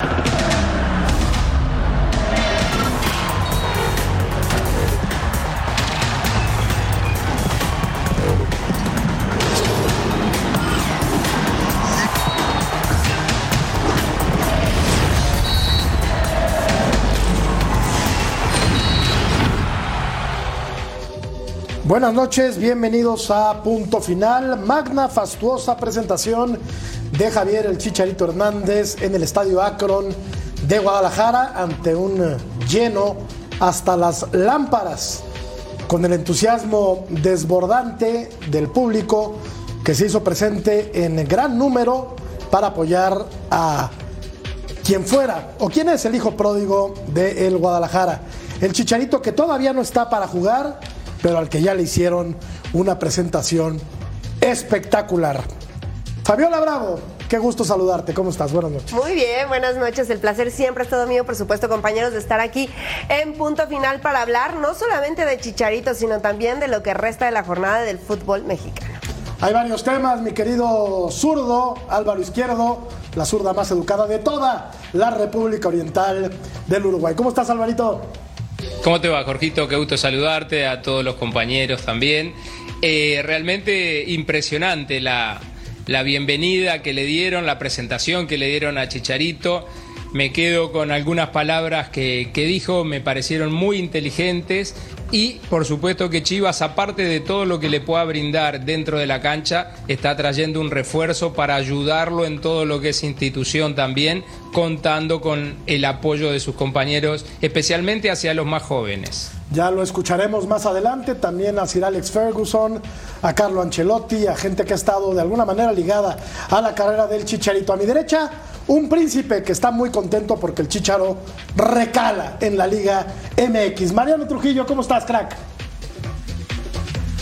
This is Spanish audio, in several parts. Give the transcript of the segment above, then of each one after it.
you Buenas noches, bienvenidos a Punto Final. Magna, fastuosa presentación de Javier el Chicharito Hernández en el Estadio Akron de Guadalajara ante un lleno hasta las lámparas, con el entusiasmo desbordante del público que se hizo presente en gran número para apoyar a quien fuera o quien es el hijo pródigo de el Guadalajara. El Chicharito que todavía no está para jugar pero al que ya le hicieron una presentación espectacular. Fabiola Bravo, qué gusto saludarte. ¿Cómo estás? Buenas noches. Muy bien, buenas noches. El placer siempre es todo mío, por supuesto, compañeros, de estar aquí en punto final para hablar no solamente de Chicharito, sino también de lo que resta de la jornada del fútbol mexicano. Hay varios temas, mi querido zurdo, Álvaro Izquierdo, la zurda más educada de toda la República Oriental del Uruguay. ¿Cómo estás, Alvarito? ¿Cómo te va, Jorgito? Qué gusto saludarte, a todos los compañeros también. Eh, realmente impresionante la, la bienvenida que le dieron, la presentación que le dieron a Chicharito. Me quedo con algunas palabras que, que, dijo, me parecieron muy inteligentes y por supuesto que Chivas, aparte de todo lo que le pueda brindar dentro de la cancha, está trayendo un refuerzo para ayudarlo en todo lo que es institución también, contando con el apoyo de sus compañeros, especialmente hacia los más jóvenes. Ya lo escucharemos más adelante, también a Sir Alex Ferguson, a Carlo Ancelotti, a gente que ha estado de alguna manera ligada a la carrera del Chicharito. A mi derecha, un príncipe que está muy contento porque el Chicharo recala en la Liga MX. Mariano Trujillo, ¿cómo estás, crack?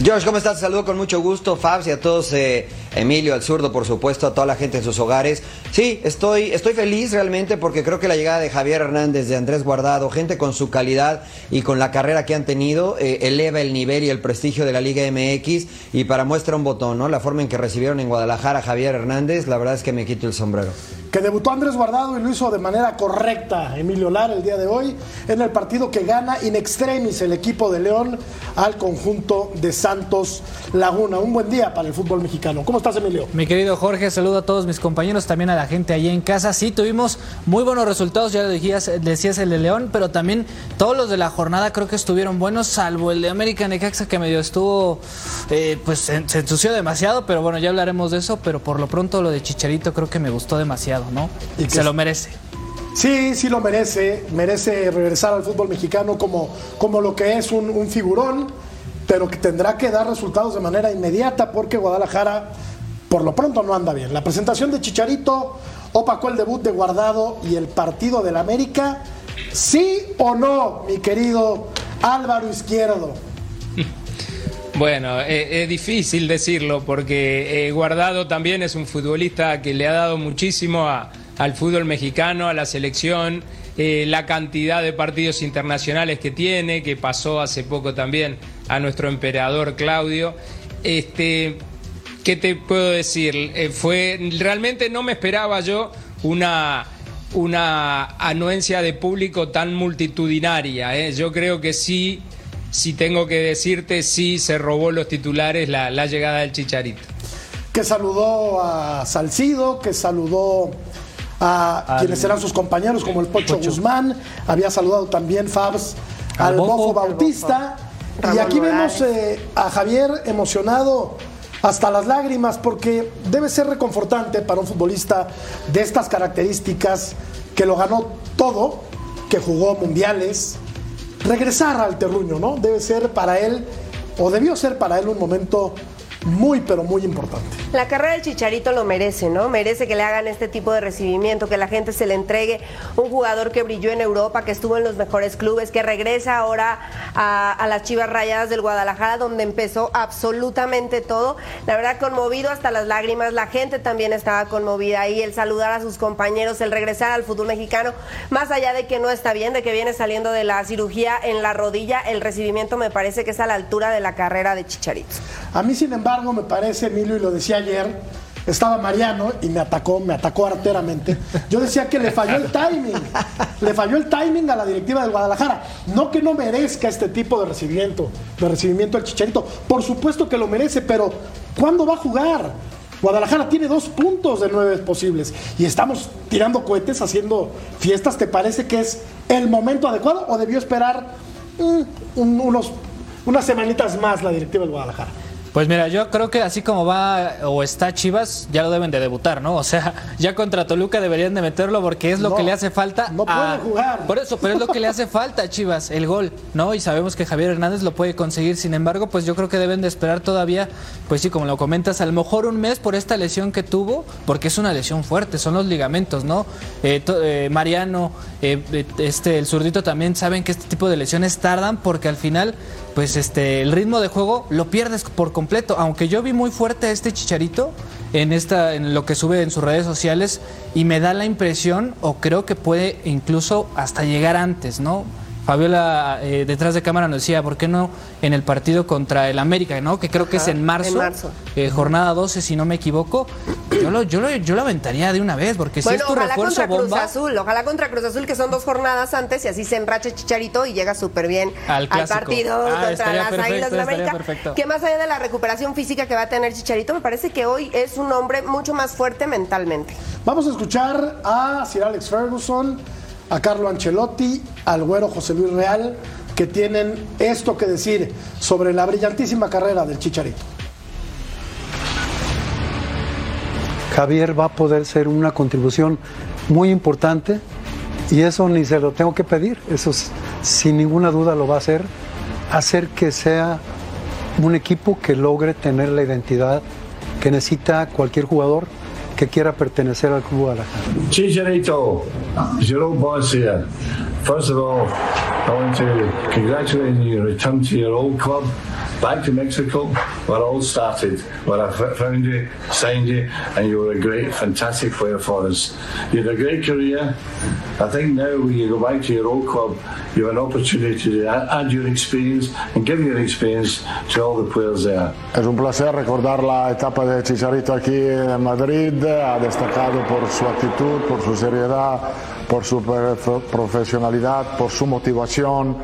George, ¿cómo estás? Saludo con mucho gusto, Fabs, y a todos, eh, Emilio, al zurdo, por supuesto, a toda la gente en sus hogares. Sí, estoy, estoy feliz realmente porque creo que la llegada de Javier Hernández, de Andrés Guardado, gente con su calidad y con la carrera que han tenido, eh, eleva el nivel y el prestigio de la Liga MX. Y para muestra un botón, ¿no? La forma en que recibieron en Guadalajara a Javier Hernández, la verdad es que me quito el sombrero que debutó Andrés Guardado y lo hizo de manera correcta Emilio Lara el día de hoy en el partido que gana in extremis el equipo de León al conjunto de Santos Laguna. Un buen día para el fútbol mexicano. ¿Cómo estás, Emilio? Mi querido Jorge, saludo a todos mis compañeros, también a la gente allí en casa. Sí, tuvimos muy buenos resultados, ya lo decías, decías el de León, pero también todos los de la jornada creo que estuvieron buenos, salvo el de América Necaxa que medio estuvo, eh, pues se, se ensució demasiado, pero bueno, ya hablaremos de eso, pero por lo pronto lo de Chicharito creo que me gustó demasiado. ¿No? Y se lo merece. Sí, sí lo merece. Merece regresar al fútbol mexicano como, como lo que es un, un figurón, pero que tendrá que dar resultados de manera inmediata porque Guadalajara por lo pronto no anda bien. La presentación de Chicharito opacó el debut de Guardado y el partido del América. ¿Sí o no, mi querido Álvaro Izquierdo? Bueno, eh, es difícil decirlo porque eh, Guardado también es un futbolista que le ha dado muchísimo a, al fútbol mexicano, a la selección, eh, la cantidad de partidos internacionales que tiene, que pasó hace poco también a nuestro emperador Claudio. Este, ¿Qué te puedo decir? Fue realmente no me esperaba yo una una anuencia de público tan multitudinaria. Yo creo que sí si tengo que decirte, sí se robó los titulares la, la llegada del Chicharito. Que saludó a Salcido, que saludó a quienes eran sus compañeros, como el Pocho, Guzmán, había saludado también Fabs al, Bofo, Bautista. Y aquí vemos eh, a Javier emocionado hasta las lágrimas, porque debe ser reconfortante para un futbolista de estas características, que lo ganó todo, que jugó mundiales, regresar al terruño, ¿no? Debe ser para él, o debió ser para él un momento muy, pero muy importante. La carrera del Chicharito lo merece, ¿no? Merece que le hagan este tipo de recibimiento, que la gente se le entregue un jugador que brilló en Europa, que estuvo en los mejores clubes, que regresa ahora a, a las Chivas Rayadas del Guadalajara, donde empezó absolutamente todo. La verdad, conmovido hasta las lágrimas, la gente también estaba conmovida y el saludar a sus compañeros, el regresar al fútbol mexicano, más allá de que no está bien, de que viene saliendo de la cirugía en la rodilla, el recibimiento me parece que es a la altura de la carrera de Chicharito. A mí, sin embargo, me parece, Emilio, y lo decía ayer, estaba Mariano y me atacó, me atacó arteramente. Yo decía que le falló el timing, le falló el timing a la directiva del Guadalajara. No que no merezca este tipo de recibimiento, de recibimiento al Chicharito. Por supuesto que lo merece, pero ¿cuándo va a jugar? Guadalajara tiene dos puntos de nueve posibles y estamos tirando cohetes, haciendo fiestas. ¿Te parece que es el momento adecuado o debió esperar mm, un- unos, unas semanitas más la directiva del Guadalajara? Pues mira, yo creo que así como va o está Chivas, ya lo deben de debutar, ¿no? O sea, ya contra Toluca deberían de meterlo porque es lo No, que le hace falta. no puede jugar. Por eso, pero es lo que le hace falta a Chivas, el gol, ¿no? Y sabemos que Javier Hernández lo puede conseguir. Sin embargo, pues yo creo que deben de esperar todavía, pues sí, como lo comentas, a lo mejor un mes por esta lesión que tuvo, porque es una lesión fuerte, son los ligamentos, ¿no? Eh, to- eh, Mariano, eh, eh, este, el zurdito también saben que este tipo de lesiones tardan porque al final pues este el ritmo de juego lo pierdes por completo. Aunque yo vi muy fuerte a este chicharito en esta, en lo que sube en sus redes sociales, y me da la impresión, o creo que puede incluso hasta llegar antes, ¿no? Fabiola eh, detrás de cámara nos decía, ¿por qué no en el partido contra el América, ¿no? Que creo que es en marzo, en marzo. eh, jornada 12, si no me equivoco. Yo lo, yo lo, yo lo aventaría de una vez, porque si es tu ojalá refuerzo contra Cruz bomba. Azul, ojalá contra Cruz Azul, que son dos jornadas antes y así se enracha Chicharito y llega súper bien Al partido Ah, contra las Águilas de América. perfecto. Que más allá de la recuperación física que va a tener Chicharito, me parece que hoy es un hombre mucho más fuerte mentalmente. Vamos a escuchar a Sir Alex Ferguson, a Carlo Ancelotti, al güero José Luis Real, que tienen esto que decir sobre la brillantísima carrera del Chicharito. Javier va a poder ser una contribución muy importante y eso ni se lo tengo que pedir, eso sin ninguna duda lo va a hacer, hacer que sea un equipo que logre tener la identidad que necesita cualquier jugador que quiera pertenecer al Club Guadalajara. Chicharito, Jerome here. First of all, I want to congratulate you on your return to your old club, back to Mexico, where it all started, where I found you, signed you, and you were a great, fantastic player for us. You had a great career. I think now when you go back to your old club, you have an opportunity to add your experience and give your experience to all the players there. Es un placer recordar la etapa de Chicharito aquí en Madrid. Ha destacado por su actitud, por su seriedad, por su profe- profesionalidad, por su motivación.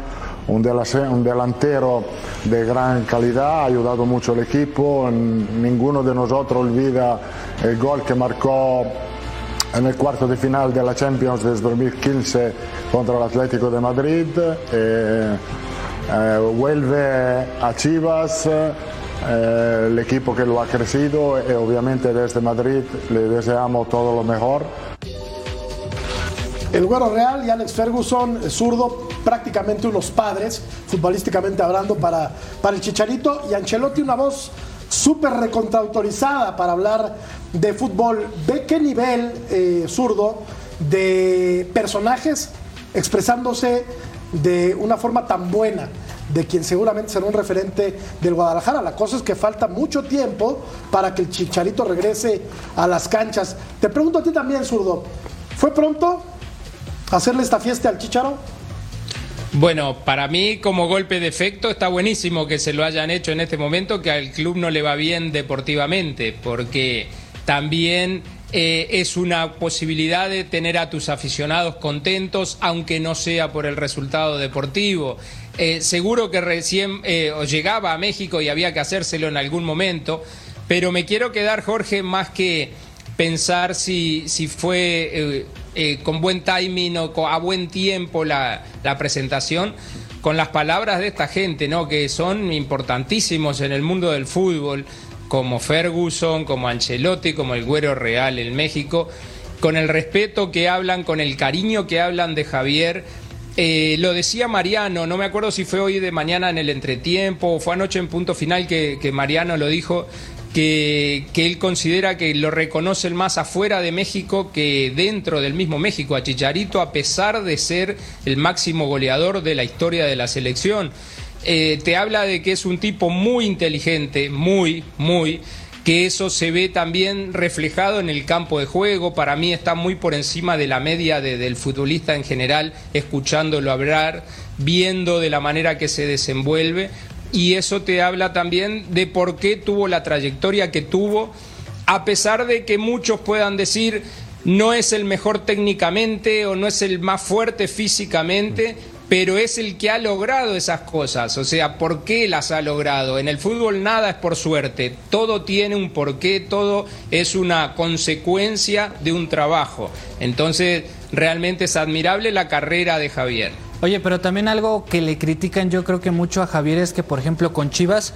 Un, dela- un delantero de gran calidad, ha ayudado mucho al equipo. Ninguno de nosotros olvida el gol que marcó en el cuarto de final de la Champions desde 2015 contra el Atlético de Madrid. Eh, eh, vuelve a Chivas, eh, el equipo que lo ha crecido y obviamente desde Madrid le deseamos todo lo mejor. El Güero Real y Alex Ferguson, eh, zurdo, prácticamente unos padres, futbolísticamente hablando, para, para el Chicharito. Y Ancelotti, una voz súper recontrautorizada para hablar de fútbol. ¿Ve qué nivel eh, zurdo de personajes expresándose de una forma tan buena? de quien seguramente será un referente del Guadalajara. La cosa es que falta mucho tiempo para que el Chicharito regrese a las canchas. Te pregunto a ti también, zurdo, ¿fue pronto hacerle esta fiesta al Chicharo? Bueno, para mí como golpe de efecto está buenísimo que se lo hayan hecho en este momento, que al club no le va bien deportivamente, porque también eh, es una posibilidad de tener a tus aficionados contentos, aunque no sea por el resultado deportivo. Eh, seguro que recién eh, llegaba a México y había que hacérselo en algún momento, pero me quiero quedar, Jorge, más que pensar si, si fue eh, con buen timing o co- a buen tiempo la, la presentación, con las palabras de esta gente, ¿no? que son importantísimos en el mundo del fútbol, como Ferguson, como Ancelotti, como el Güero Real en México, con el respeto que hablan, con el cariño que hablan de Javier, eh, lo decía Mariano, no me acuerdo si fue hoy de mañana en el entretiempo o fue anoche en punto final que Mariano lo dijo, que, él considera que lo reconocen más afuera de México que dentro del mismo México, a Chicharito, a pesar de ser el máximo goleador de la historia de la selección. Eh, te habla de que es un tipo muy inteligente, muy, muy que eso se ve también reflejado en el campo de juego. Para mí está muy por encima de la media de, del futbolista en general, escuchándolo hablar, viendo de la manera que se desenvuelve. Y eso te habla también de por qué tuvo la trayectoria que tuvo, a pesar de que muchos puedan decir no es el mejor técnicamente o no es el más fuerte físicamente, pero es el que ha logrado esas cosas. O sea, ¿por qué las ha logrado? En el fútbol nada es por suerte, todo tiene un porqué, todo es una consecuencia de un trabajo. Entonces, realmente es admirable la carrera de Javier. Oye, pero también algo que le critican yo creo que mucho a Javier es que, por ejemplo, con Chivas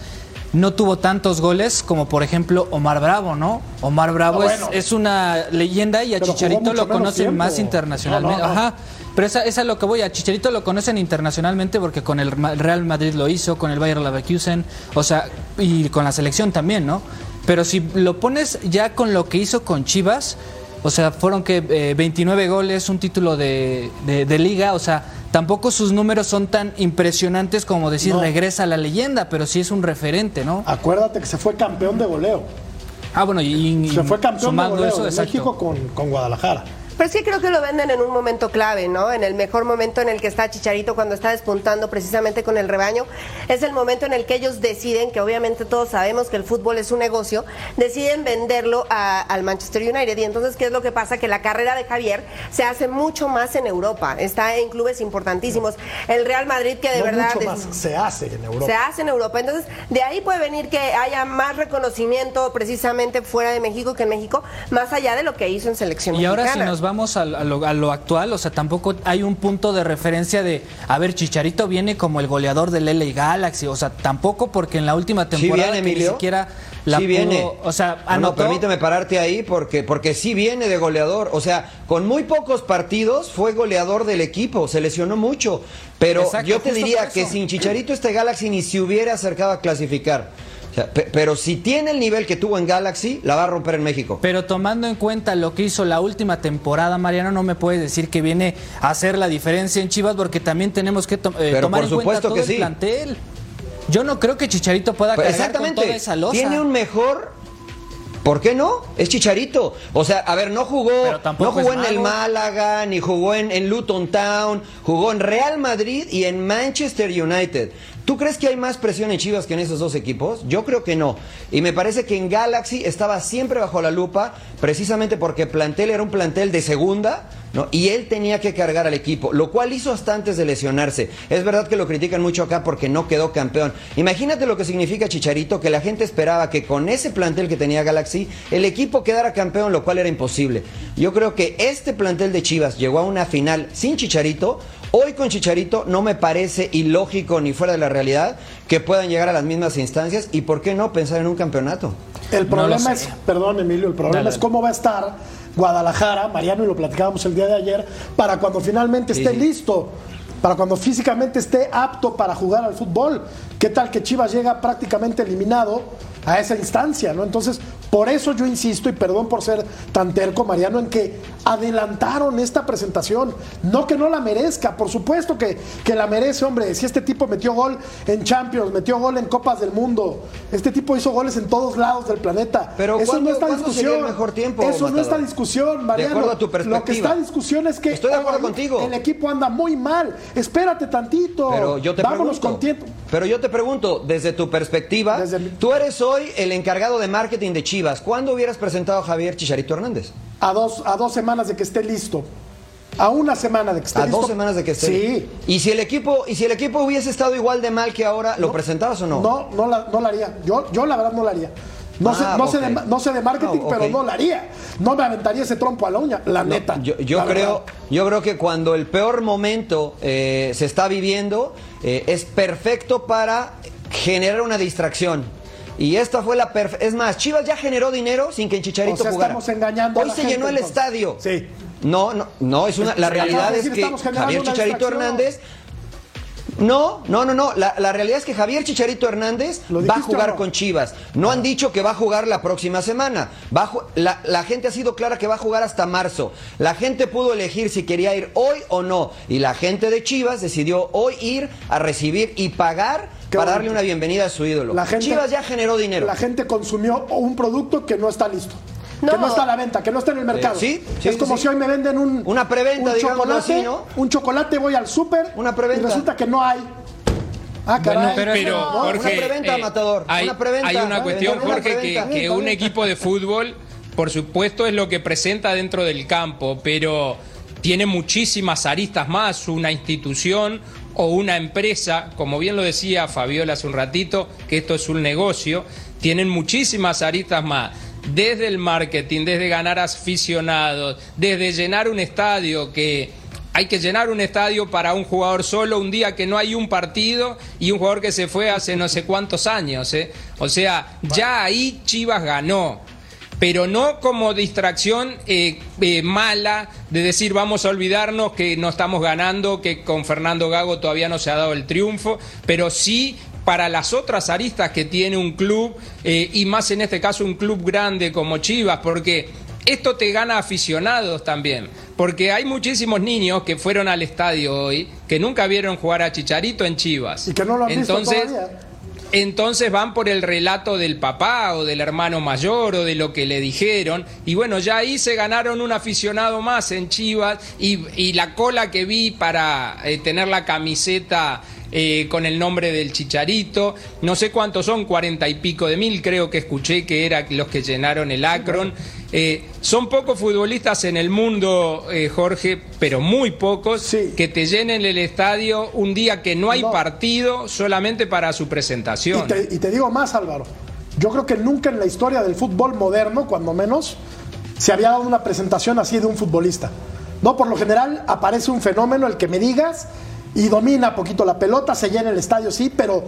no tuvo tantos goles como por ejemplo Omar Bravo, ¿no? Omar Bravo Ah, es, bueno. es una leyenda y a Chicharito lo conocen tiempo. más internacionalmente. No, no, no. Ajá. Pero esa, esa es lo que voy, a Chicharito lo conocen internacionalmente porque con el Real Madrid lo hizo, con el Bayer Leverkusen, o sea, y con la selección también, ¿no? Pero si lo pones ya con lo que hizo con Chivas, o sea, fueron que eh, 29 goles, un título de, de- de liga, o sea, tampoco sus números son tan impresionantes como decir No. regresa a la leyenda, pero sí es un referente, ¿no? Acuérdate que se fue campeón de goleo. Ah, bueno, y, y- Se fue campeón de sumando goleo eso, de exacto. México con, con Guadalajara. Pero sí creo que lo venden en un momento clave, ¿no? En el mejor momento en el que está Chicharito cuando está despuntando precisamente con el rebaño. Es el momento en el que ellos deciden, que obviamente todos sabemos que el fútbol es un negocio, deciden venderlo a- al Manchester United. Y entonces, ¿qué es lo que pasa? Que la carrera de Javier se hace mucho más en Europa. Está en clubes importantísimos. El Real Madrid, que de no verdad... mucho es- más, se hace en Europa. se hace en Europa. Entonces, de ahí puede venir que haya más reconocimiento precisamente fuera de México que en México, más allá de lo que hizo en selección Y ahora si nos vamos a, a lo, a lo actual, o sea, tampoco hay un punto de referencia de, a ver, Chicharito viene como el goleador del LA Galaxy, o sea, tampoco porque en la última ¿Sí temporada viene, que ni Emilio? siquiera la sí pudo- viene. o sea, No, no, permíteme pararte ahí porque, porque sí viene de goleador. O sea, con muy pocos partidos fue goleador del equipo, se lesionó mucho. Pero Exacto, yo te diría que sin Chicharito este Galaxy ni se hubiera acercado a clasificar. Sea, pero si tiene el nivel que tuvo en Galaxy, la va a romper en México. Pero tomando en cuenta lo que hizo la última temporada, Mariano, no me puedes decir que viene a hacer la diferencia en Chivas porque también tenemos que to- eh, Pero tomar por en cuenta todo que el sí. plantel. Yo no creo que Chicharito pueda Pues cargar con exactamente. toda esa losa. Tiene un mejor. ¿Por qué no? Es Chicharito. O sea, a ver, no jugó, no jugó en el. Málaga, ni jugó en, en Luton Town, jugó en Real Madrid y en Manchester United. ¿Tú crees que hay más presión en Chivas que en esos dos equipos? Yo creo que no. Y me parece que en Galaxy estaba siempre bajo la lupa, precisamente porque el plantel era un plantel de segunda, ¿no? Y él tenía que cargar al equipo, lo cual hizo hasta antes de lesionarse. Es verdad que lo critican mucho acá porque no quedó campeón. Imagínate lo que significa Chicharito, que la gente esperaba que con ese plantel que tenía Galaxy, el equipo quedara campeón, lo cual era imposible. Yo creo que este plantel de Chivas llegó a una final sin Chicharito. Hoy con Chicharito no me parece ilógico ni fuera de la realidad que puedan llegar a las mismas instancias y por qué no pensar en un campeonato. El problema es, perdón Emilio, el problema Dale, es cómo va a estar Guadalajara, Mariano y lo platicábamos el día de ayer, para cuando finalmente Sí, esté sí. listo, para cuando físicamente esté apto para jugar al fútbol. ¿Qué tal que Chivas llega prácticamente eliminado a esa instancia? ¿no? Entonces, por eso yo insisto, y perdón por ser tan terco, Mariano, en que adelantaron esta presentación. No que no la merezca, por supuesto que, que la merece, hombre. Si este tipo metió gol en Champions, metió gol en Copas del Mundo, este tipo hizo goles en todos lados del planeta. Pero eso ¿cuándo- no está discusión. mejor tiempo, Eso no está discusión, Mariano. acuerdo a tu Lo que perspectiva. está en discusión es que Estoy de acuerdo hoy contigo. el equipo anda muy mal. Espérate tantito. Pero yo te Vámonos pregunto, con tiempo. Pero yo te pregunto, desde tu perspectiva, Desde tú eres hoy el encargado de marketing de Chivas. ¿Cuándo hubieras presentado a Javier Chicharito Hernández? A dos, a dos semanas de que esté listo. A una semana de que esté A listo. dos semanas de que esté. Sí. Y si el equipo, y si el equipo hubiese estado igual de mal que ahora, ¿lo presentabas o no? No, no la, no la haría. Yo, yo la verdad no la haría. No, sé, Ah, sé de, no sé de marketing, pero no la haría. No me aventaría ese trompo a la uña, la No, neta. Yo, yo la creo, verdad. yo creo que cuando el peor momento eh, se está viviendo, eh, es perfecto para generar una distracción. Y esta fue la perfecta. Es más, Chivas ya generó dinero sin que el Chicharito O sea, jugara. estamos engañando a Hoy la se gente, llenó el entonces. estadio. Sí. No, no, no, es una, la realidad es que Javier Chicharito Hernández no, no, no, no. La, la, realidad es que Javier Chicharito Hernández va a jugar no? con Chivas. No han dicho que va a jugar la próxima semana. Va la, la, gente ha sido clara que va a jugar hasta marzo. La gente pudo elegir si quería ir hoy o no. Y la gente de Chivas decidió hoy ir a recibir y pagar Qué para bonito. darle una bienvenida a su ídolo. La gente, Chivas ya generó dinero. La gente consumió un producto que no está listo. No. Que no está a la venta, que no está en el mercado. Sí, sí es como sí. si hoy me venden un, una preventa, un chocolate, así, ¿no? un chocolate, voy al súper una preventa. y resulta que no hay. Ah, caray. Bueno, pero, pero no, Jorge, una preventa, eh, Matador. Hay, una preventa, hay una cuestión, una Jorge, que, que un equipo de fútbol, por supuesto, es lo que presenta dentro del campo, pero tiene muchísimas aristas más, una institución o una empresa, como bien lo decía Fabiola hace un ratito, que esto es un negocio, tienen muchísimas aristas más desde el marketing, desde ganar aficionados, desde llenar un estadio que hay que llenar un estadio para un jugador solo un día que no hay un partido y un jugador que se fue hace no sé cuántos años. ¿eh? O sea, ya ahí Chivas ganó. Pero no como distracción eh, eh, mala de decir vamos a olvidarnos que no estamos ganando, que con Fernando Gago todavía no se ha dado el triunfo, pero sí para las otras aristas que tiene un club eh, y más en este caso un club grande como Chivas, porque esto te gana aficionados también, porque hay muchísimos niños que fueron al estadio hoy que nunca vieron jugar a Chicharito en Chivas. Y que no lo han entonces, visto todavía. Entonces van por el relato del papá o del hermano mayor o de lo que le dijeron. Y bueno, ya ahí se ganaron un aficionado más en Chivas y, la cola que vi para eh, tener la camiseta eh, con el nombre del Chicharito. No sé cuántos son, cuarenta y pico de mil, creo que escuché que eran los que llenaron el Akron. Eh, son pocos futbolistas en el mundo, eh, Jorge, pero muy pocos, Sí. que te llenen el estadio un día que no hay No. partido solamente para su presentación. Y te, y te digo más, Álvaro. Yo creo que nunca en la historia del fútbol moderno, cuando menos, se había dado una presentación así de un futbolista. No, por lo general aparece un fenómeno, el que me digas, y domina poquito la pelota, se llena el estadio, sí, pero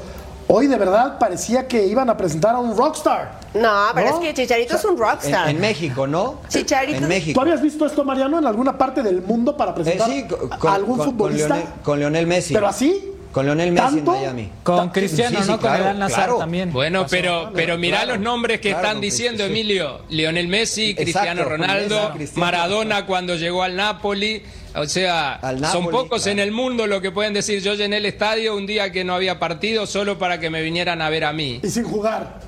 hoy de verdad parecía que iban a presentar a un rockstar. No, pero ¿No? es que Chicharito es un rockstar. en México, ¿no? Chicharito- En ¿Tú México. habías visto esto, Mariano, en alguna parte del mundo para Eh, presentar a algún con- futbolista? Con Lionel, con Lionel Messi. ¿Pero así? Con Lionel Messi ¿Tanto? en Miami. Con Cristiano, Sí, sí, ¿no? claro, con Nazar claro. también. Bueno, pero, pero mirá claro, los nombres que claro, están diciendo. Emilio. Lionel Messi, Cristiano Ronaldo. Maradona cuando llegó al Napoli. O sea, son pocos claro. en el mundo lo que pueden decir. Yo llené el estadio un día que no había partido solo para que me vinieran a ver a mí, Y sin jugar.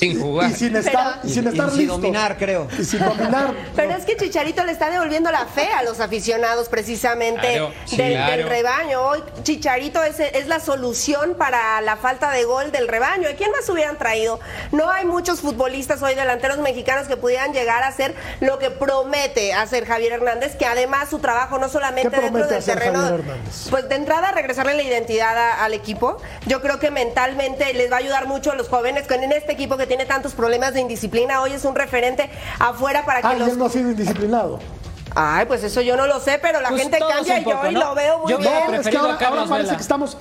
Sin jugar. Y sin estar, y sin Y- estar y sin dominar, creo. Y sin dominar. Pero es que Chicharito le está devolviendo la fe a los aficionados precisamente Claro, sí, del, claro. del rebaño. Hoy Chicharito es, es la solución para la falta de gol del rebaño. ¿A quién más hubieran traído? No hay muchos futbolistas hoy delanteros mexicanos que pudieran llegar a hacer lo que promete hacer Javier Hernández, que además su trabajo no solamente ¿Qué dentro del hacer terreno, Javier Hernández? pues de entrada regresarle la identidad a- al equipo. Yo creo que mentalmente les va a ayudar mucho a los jóvenes con en este equipo que tiene tantos problemas de indisciplina. Hoy es un referente afuera para que Ah, y los él no ha sido indisciplinado. Ay, pues eso yo no lo sé, pero la Pues gente cambia y yo hoy ¿no? lo veo muy Yo bien. No, es que ahora, parece Vela. que estamos,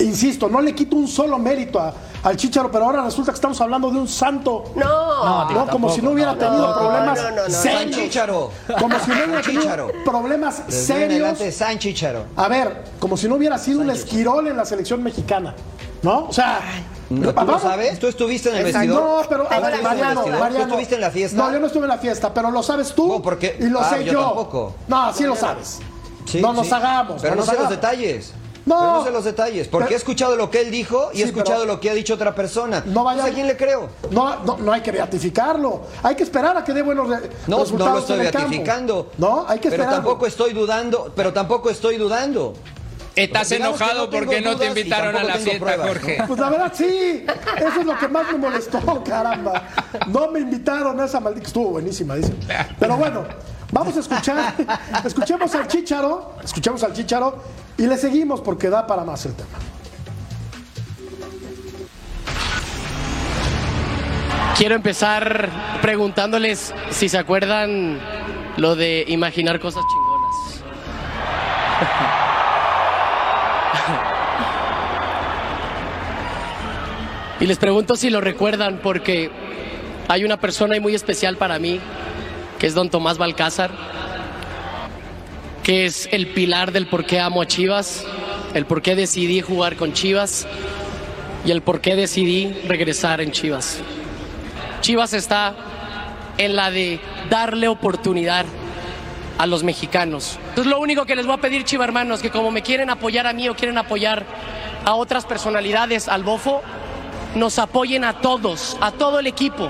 insisto, no le quito un solo mérito a- al Chicharo, pero ahora resulta que estamos hablando de un santo. No, No, como si no hubiera tenido no, problemas no, no, no, no. San serios. Chicharo. Como si no hubiera tenido problemas serios. adelante, San Chicharo. A ver, como si no hubiera sido un esquirol en la selección mexicana. ¿No? O sea. ¿No, ¿Tú lo sabes? ¿Tú estuviste en el Exacto. vestidor? No, pero a ver, Mariano. ¿Tú estuviste en la fiesta? No, yo no estuve en la fiesta, pero lo sabes tú. No, porque- Y lo ah, sé yo yo. tampoco. No, sí lo sabes. Sí, no nos sí. hagamos. Pero no, nos sé los detalles. No. Pero no sé los detalles. Porque Pero- he escuchado lo que él dijo y he escuchado pero- lo que ha dicho otra persona. No vaya- ¿A quién le creo? No, no, no hay que beatificarlo. Hay que esperar a que dé buenos re- No, resultados. no lo estoy beatificando. No, hay que Pero esperar. tampoco estoy dudando, pero tampoco estoy dudando. Estás enojado no porque no te invitaron a la fiesta, pruebas, Jorge. Pues la verdad sí, eso es lo que más me molestó, caramba. No me invitaron a esa maldita, estuvo buenísima, dice. Pero bueno, vamos a escuchar, escuchemos al Chicharo, escuchemos al Chicharo y le seguimos porque da para más el tema. Quiero empezar preguntándoles si se acuerdan lo de imaginar cosas chingonas. Y les pregunto si lo recuerdan porque hay una persona muy especial para mí, que es don Tomás Balcázar. que es el pilar del por qué amo a Chivas, el por qué decidí jugar con Chivas y el por qué decidí regresar en Chivas. Chivas está en la de darle oportunidad a los mexicanos. Es lo único que les voy a pedir, Chiva hermanos, que como me quieren apoyar a mí o quieren apoyar a otras personalidades al bofo, nos apoyen a todos, a todo el equipo.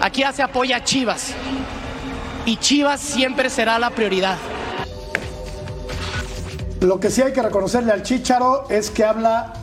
Aquí ya se apoya a Chivas. Y Chivas siempre será la prioridad. Lo que sí hay que reconocerle al Chicharo es que habla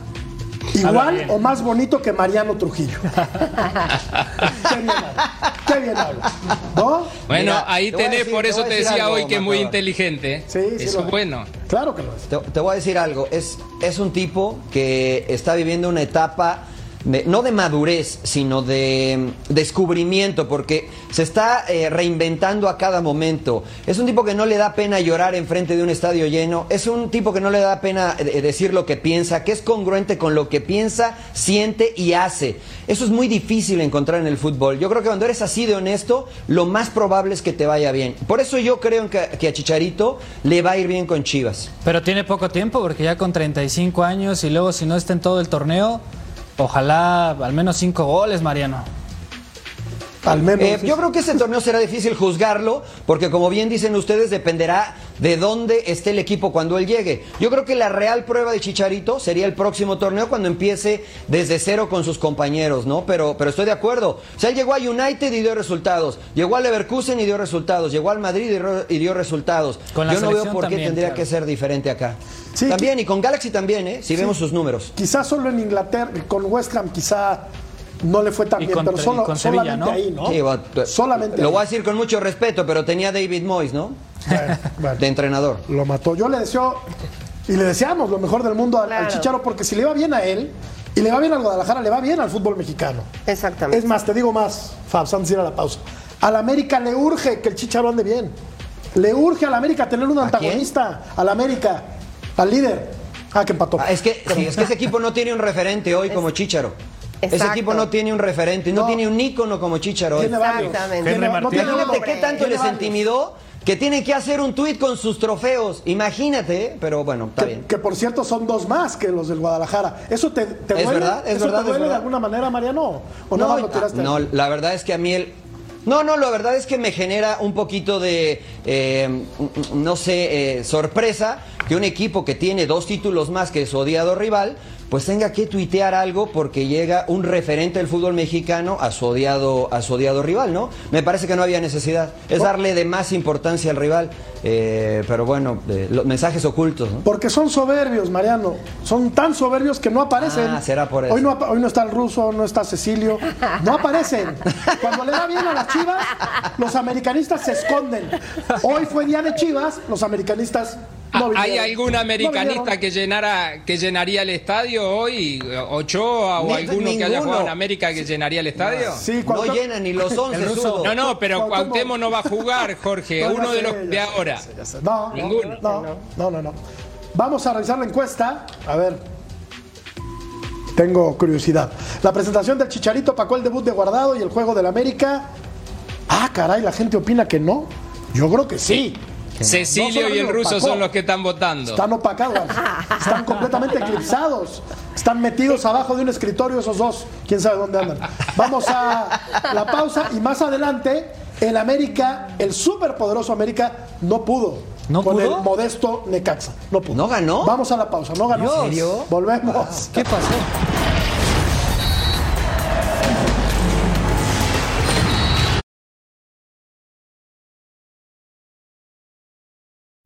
igual o más bonito que Mariano Trujillo. qué bien habla. Qué bien habla. ¿No? Bueno, Mira, ahí te tenés, decir- por eso te decir decía algo, hoy que es muy inteligente. Sí, sí Eso lo es es. bueno. Claro que lo es. Te, te voy a decir algo, es, es un tipo que está viviendo una etapa, no de madurez, sino de mm, descubrimiento, porque se está eh, reinventando a cada momento. Es un tipo que no le da pena llorar enfrente de un estadio lleno, es un tipo que no le da pena eh, decir lo que piensa, que es congruente con lo que piensa, siente y hace. Eso es muy difícil encontrar en el fútbol. Yo creo que cuando eres así de honesto, lo más probable es que te vaya bien. Por eso yo creo que, que a Chicharito le va a ir bien con Chivas. Pero tiene poco tiempo porque ya con 35 años y luego si no está en todo el torneo, ojalá al menos 5 goles, Mariano. Al menos. Eh, yo creo que ese torneo será difícil juzgarlo, porque como bien dicen ustedes, dependerá de dónde esté el equipo cuando él llegue. Yo creo que la real prueba de Chicharito sería el próximo torneo cuando empiece desde cero con sus compañeros, ¿no? Pero, pero estoy de acuerdo. O sea, él llegó a United y dio resultados, llegó al Leverkusen y dio resultados, llegó al Madrid y dio resultados. Con la Yo no veo por qué también, tendría claro. que ser diferente acá. Sí, también, y con Galaxy también, ¿eh? Si vemos sus números. Quizás solo en Inglaterra, con West Ham quizá no le fue tan Y bien, con- pero solo, y con Sevilla, solamente ¿no? ahí, ¿no? Sí, va- solamente Lo ahí. voy a decir con mucho respeto, pero tenía David Moyes, ¿no? Bueno, bueno, De entrenador. lo mató. Yo le deseo y le deseamos lo mejor del mundo al. Chicharo porque si le va bien a él y le va bien al Guadalajara, le va bien al fútbol mexicano. Exactamente. Es más, te digo más, Fabs, antes de ir a la pausa. Al América le urge que el Chicharo ande bien. Le urge al América tener un antagonista. Al América, al líder. Ah, que empató. Ah, es que sí, es que ese equipo no tiene un referente hoy como Chicharo. Ese equipo no tiene un referente, no, No. tiene un ícono como Chicharo. Tiene. Exactamente. Tiene- Henry no tiene Imagínate qué tanto tiene les varios. intimidó que tienen que hacer un tuit con sus trofeos. Imagínate, pero bueno, está Que, bien. que, por cierto son dos más que los del Guadalajara. ¿Eso te, te Es duele? verdad, es ¿Eso verdad, te es duele de alguna manera, Mariano? ¿O no, lo tiraste? no, la verdad es que a mí el... No, no, la verdad es que me genera un poquito de, eh, no sé, eh, sorpresa que un equipo que tiene dos títulos más que su odiado rival, pues tenga que tuitear algo porque llega un referente del fútbol mexicano a su odiado, a su odiado rival, ¿no? Me parece que no había necesidad. Es darle de más importancia al rival, eh, pero bueno, eh, los mensajes ocultos, ¿no? Porque son soberbios, Mariano. Son tan soberbios que no aparecen. Ah, será por eso. Hoy no, apa- hoy no está el ruso, no está Cecilio. No aparecen. Cuando le da bien a las chivas, los americanistas se esconden. Hoy fue día de chivas, los americanistas ¿Hay vinieron. algún No americanista que llenara que llenaría el estadio hoy? ¿Ochoa o Ni- alguno que haya ninguno. jugado en América que llenaría el estadio? Sí, No llenan ni los 11 zurdos. No, no, pero Cuauhtémoc- no va a jugar, Jorge. No, Uno de los de sé, ahora. No, no, Ninguno. No, no, no, no. Vamos a revisar la encuesta. A ver. Tengo curiosidad. La presentación del Chicharito pacó el debut de Guardado y el juego del América. Ah, caray, la gente opina que no. Yo creo que sí. Cecilio No, y el ruso opacó. son los que están votando. Están opacados. Están completamente eclipsados. Están metidos abajo de un escritorio esos dos. Quién sabe dónde andan. Vamos a la pausa y más adelante el América, el superpoderoso América, no pudo. ¿No con pudo? el modesto Necaxa. No pudo. ¿No ganó? Vamos a la pausa. No ganó. ¿En serio? Volvemos. ¿Qué pasó?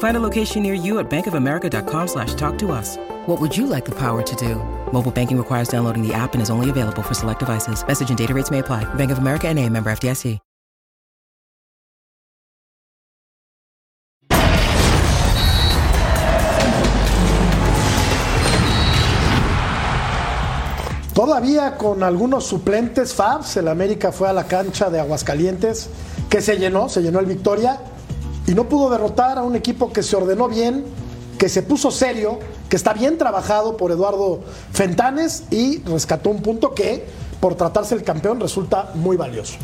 Find a location near you at bankofamerica.com slash talk to us. What would you like the power to do? Mobile banking requires downloading the app and is only available for select devices. Message and data rates may apply. Bank of America and a member FDIC. Todavía con algunos suplentes Fabs, el América fue a la cancha de Aguascalientes que se llenó, se llenó el Victoria y no pudo derrotar a un equipo que se ordenó bien, que se puso serio, que está bien trabajado por Eduardo Fentanes y rescató un punto que, por tratarse el campeón, resulta muy valioso.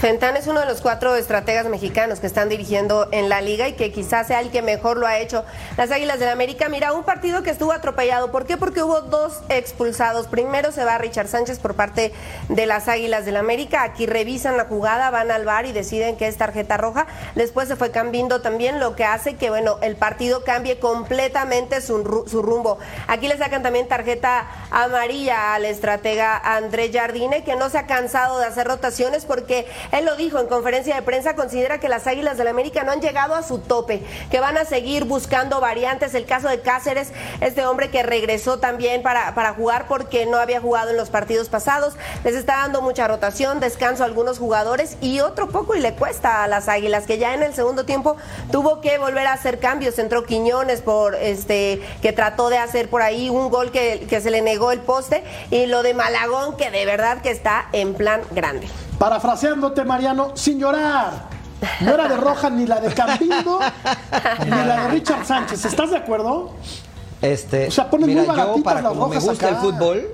Fentán es uno de los cuatro estrategas mexicanos que están dirigiendo en la liga y que quizás sea el que mejor lo ha hecho. Las Águilas del la América, mira, un partido que estuvo atropellado. ¿Por qué? Porque hubo dos expulsados. Primero se va Richard Sánchez por parte de las Águilas del la América. Aquí revisan la jugada, van al bar y deciden que es tarjeta roja. Después se fue cambiando también, lo que hace que, bueno, el partido cambie completamente su, su rumbo. Aquí le sacan también tarjeta amarilla al estratega André Jardine, que no se ha cansado de hacer rotaciones porque él lo dijo en conferencia de prensa, considera que las Águilas del la América no han llegado a su tope, que van a seguir buscando variantes. El caso de Cáceres, este hombre que regresó también para, para jugar porque no había jugado en los partidos pasados, les está dando mucha rotación, descanso a algunos jugadores y otro poco y le cuesta a las Águilas, que ya en el segundo tiempo tuvo que volver a hacer cambios. Entró Quiñones por este que trató de hacer por ahí un gol que, que se le negó el poste y lo de Malagón que de verdad que está en plan grande. Parafraseándote, Mariano, sin llorar. No era de Roja ni la de Campindo ni la de Richard Sánchez. ¿Estás de acuerdo? Este, O sea, ponen mira, muy baratitas yo para las como me rojas gusta acá. el fútbol,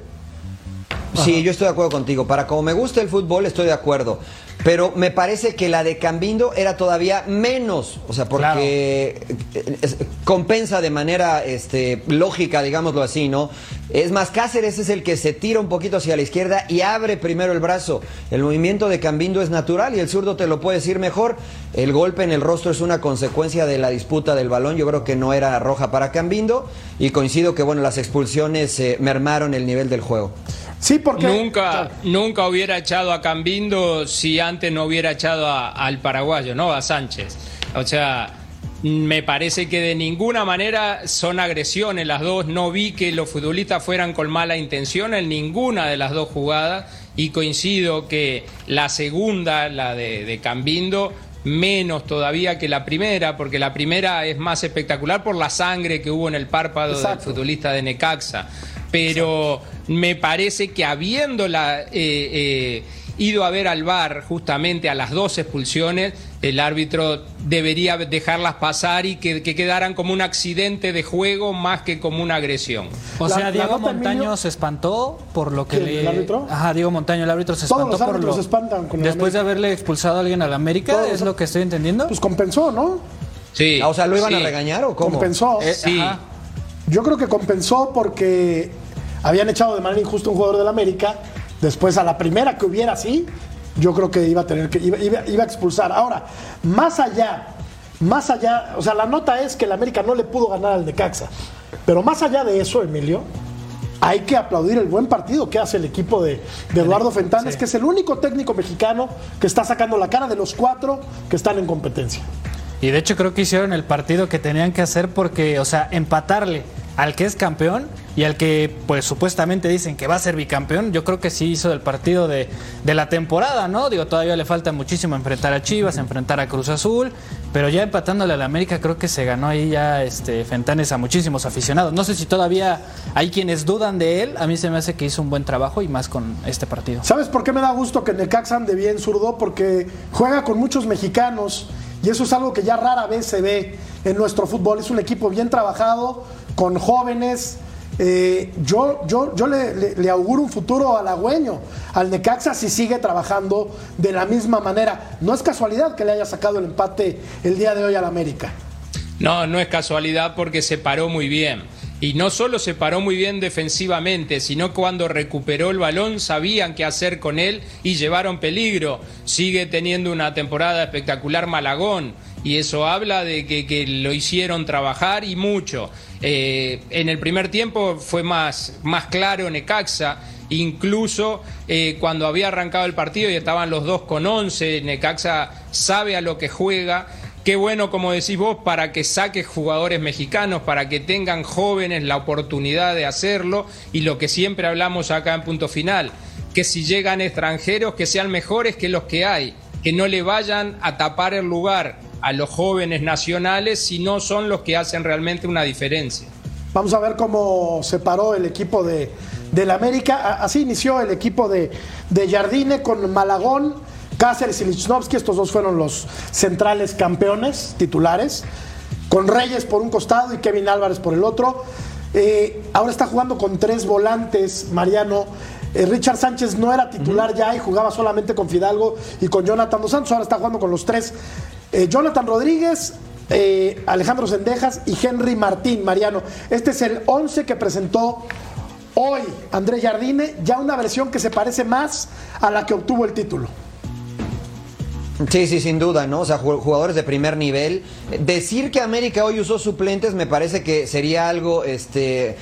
sí, yo estoy de acuerdo contigo. Para como me gusta el fútbol, estoy de acuerdo. Pero me parece que la de Cambindo era todavía menos, o sea, porque eh, compensa de manera este, lógica, digámoslo así, ¿no? Es más, Cáceres es el que se tira un poquito hacia la izquierda y abre primero el brazo. El movimiento de Cambindo es natural y el zurdo te lo puede decir mejor. El golpe en el rostro es una consecuencia de la disputa del balón. Yo creo que no era roja para Cambindo y coincido que, bueno, las expulsiones eh, mermaron el nivel del juego. Sí, porque. Nunca, nunca hubiera echado a Cambindo si antes no hubiera echado a- al paraguayo, ¿no? A Sánchez. O sea, me parece que de ninguna manera son agresiones las dos. No vi que los futbolistas fueran con mala intención en ninguna de las dos jugadas. Y coincido que la segunda, la de, de Cambindo, menos todavía que la primera, porque la primera es más espectacular por la sangre que hubo en el párpado Exacto. del futbolista de Necaxa. Pero me parece que habiéndola eh, eh, ido a ver al VAR justamente a las dos expulsiones, el árbitro debería dejarlas pasar y que, que quedaran como un accidente de juego más que como una agresión. O La- sea, Diego Montaño se espantó por lo que ¿Quién, le. el árbitro? Ajá, Diego Montaño, el árbitro se Todos espantó los por lo. se espantan con el Después de haberle expulsado a alguien al América, Todos es los- lo que estoy entendiendo. Pues compensó, ¿no? Sí. Ah, O sea, ¿lo iban a regañar o cómo? Compensó. Eh, Sí. ajá. Yo creo que compensó porque habían echado de manera injusta un jugador del América. Después, a la primera que hubiera así, yo creo que iba a tener que iba, iba- iba a expulsar. Ahora, más allá, más allá, o sea, la nota es que el América no le pudo ganar al Necaxa. Pero más allá de eso, Emilio, hay que aplaudir el buen partido que hace el equipo de, de Eduardo Fentanes, Sí. que es el único técnico mexicano que está sacando la cara de los cuatro que están en competencia. Y de hecho creo que hicieron el partido que tenían que hacer porque, o sea, empatarle al que es campeón y al que pues supuestamente dicen que va a ser bicampeón, yo creo que sí hizo el partido de, de la temporada, ¿no? Digo, todavía le falta muchísimo enfrentar a Chivas, enfrentar a Cruz Azul, pero ya empatándole al América creo que se ganó ahí ya este Fentanes a muchísimos aficionados. No sé si todavía hay quienes dudan de él, a mí se me hace que hizo un buen trabajo y más con este partido. ¿Sabes por qué me da gusto que Necaxa ande bien zurdo? Porque juega con muchos mexicanos y eso es algo que ya rara vez se ve en nuestro fútbol. Es un equipo bien trabajado, con jóvenes. Eh, yo yo, yo le, auguro un futuro halagüeño al Necaxa si sigue trabajando de la misma manera. No es casualidad que le haya sacado el empate el día de hoy al América. No, no es casualidad porque se paró muy bien. Y no solo se paró muy bien defensivamente, sino cuando recuperó el balón sabían qué hacer con él y llevaron peligro. Sigue teniendo una temporada espectacular Malagón y eso habla de que, que lo hicieron trabajar y mucho. Eh, en el primer tiempo fue más, más claro Necaxa, incluso eh, cuando había arrancado el partido y estaban los dos con 11, Necaxa sabe a lo que juega. Qué bueno, como decís vos, para que saque jugadores mexicanos, para que tengan jóvenes la oportunidad de hacerlo y lo que siempre hablamos acá en punto final, que si llegan extranjeros que sean mejores que los que hay, que no le vayan a tapar el lugar a los jóvenes nacionales si no son los que hacen realmente una diferencia. Vamos a ver cómo se paró el equipo de, del América. Así inició el equipo de, de Jardine con Malagón, Cáceres y Lichnowsky, estos dos fueron los centrales campeones titulares, con Reyes por un costado y Kevin Álvarez por el otro. Eh, ahora está jugando con tres volantes, Mariano. Eh, Richard Sánchez no era titular ya y jugaba solamente con Fidalgo y con Jonathan Dos Santos. Ahora está jugando con los tres. Eh, Jonathan Rodríguez, eh, Alejandro Sendejas y Henry Martín, Mariano. Este es el 11 que presentó hoy Andrés Jardine, ya una versión que se parece más a la que obtuvo el título. Sí, sí, sin duda, ¿no? O sea, ju- jugadores de primer nivel. Decir que América hoy usó suplentes me parece que sería algo, este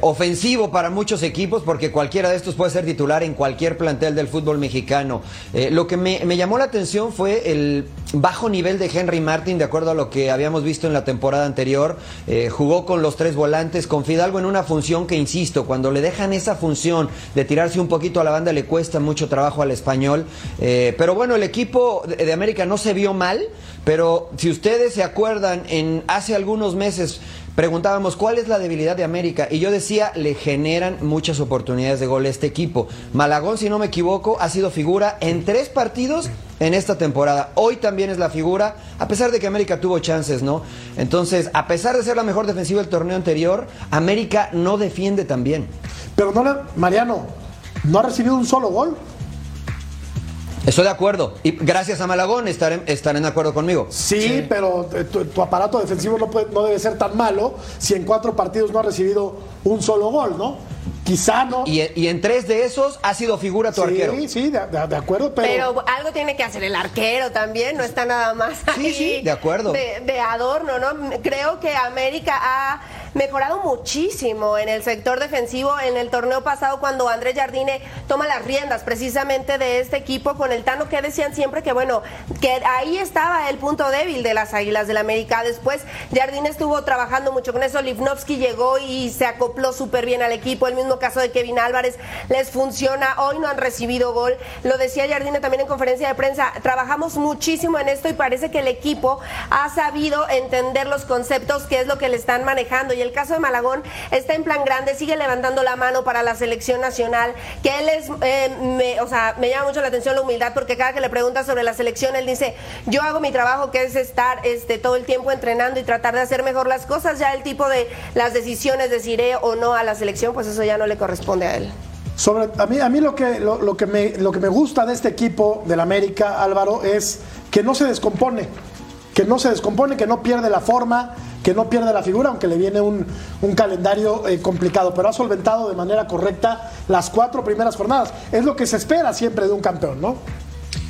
ofensivo para muchos equipos porque cualquiera de estos puede ser titular en cualquier plantel del fútbol mexicano. Eh, lo que me, llamó la atención fue el bajo nivel de Henry Martin, de acuerdo a lo que habíamos visto en la temporada anterior. Eh, jugó con los tres volantes, con Fidalgo en una función que, insisto, cuando le dejan esa función de tirarse un poquito a la banda le cuesta mucho trabajo al español. Eh, pero bueno, el equipo de América no se vio mal, pero si ustedes se acuerdan, en hace algunos meses preguntábamos cuál es la debilidad de América y yo decía le generan muchas oportunidades de gol a este equipo. Malagón, si no me equivoco, ha sido figura en tres partidos en esta temporada. Hoy también es la figura, a pesar de que América tuvo chances, ¿no? Entonces, a pesar de ser la mejor defensiva del torneo anterior, América no defiende tan bien. Le- Mariano, no ha recibido un solo gol. Estoy de acuerdo. Y gracias a Malagón estarán, estarán de acuerdo conmigo. Sí, pero tu, tu aparato defensivo no, puede- no debe ser tan malo si en cuatro partidos no ha recibido un solo gol, ¿no? Quizá no. Y, y en tres de esos ha sido figura tu sí, arquero. sí, de, de- de acuerdo, pero, Pero algo tiene que hacer el arquero también, no está nada más Sí, sí, de acuerdo. De, de adorno, ¿no? Creo que América ha mejorado muchísimo en el sector defensivo en el torneo pasado cuando Andrés Jardine toma las riendas precisamente de este equipo con el Tano que decían siempre que bueno, que ahí estaba el punto débil de las Águilas del América. Después Jardine estuvo trabajando mucho con eso, Livnovsky llegó y se acopló súper bien al equipo, el mismo caso de Kevin Álvarez, les funciona, hoy no han recibido gol, lo decía Jardine también en conferencia de prensa, trabajamos muchísimo en esto y parece que el equipo ha sabido entender los conceptos, que es lo que le están manejando. El caso de Malagón está en plan grande, sigue levantando la mano para la selección nacional, que él es, eh, me, o sea, me llama mucho la atención la humildad, porque cada que le pregunta sobre la selección, él dice, yo hago mi trabajo, que es estar este, todo el tiempo entrenando y tratar de hacer mejor las cosas, ya el tipo de las decisiones, de si iré o no a la selección, pues eso ya no le corresponde a él. sobre, a mí, a mí lo, que, lo, que me, lo que me gusta de este equipo del América, Álvaro, es que no se descompone. Que no se descompone, que no pierde la forma, que no pierde la figura, aunque le viene un, un calendario eh, complicado, pero ha solventado de manera correcta las cuatro primeras jornadas. Es lo que se espera siempre de un campeón, ¿no?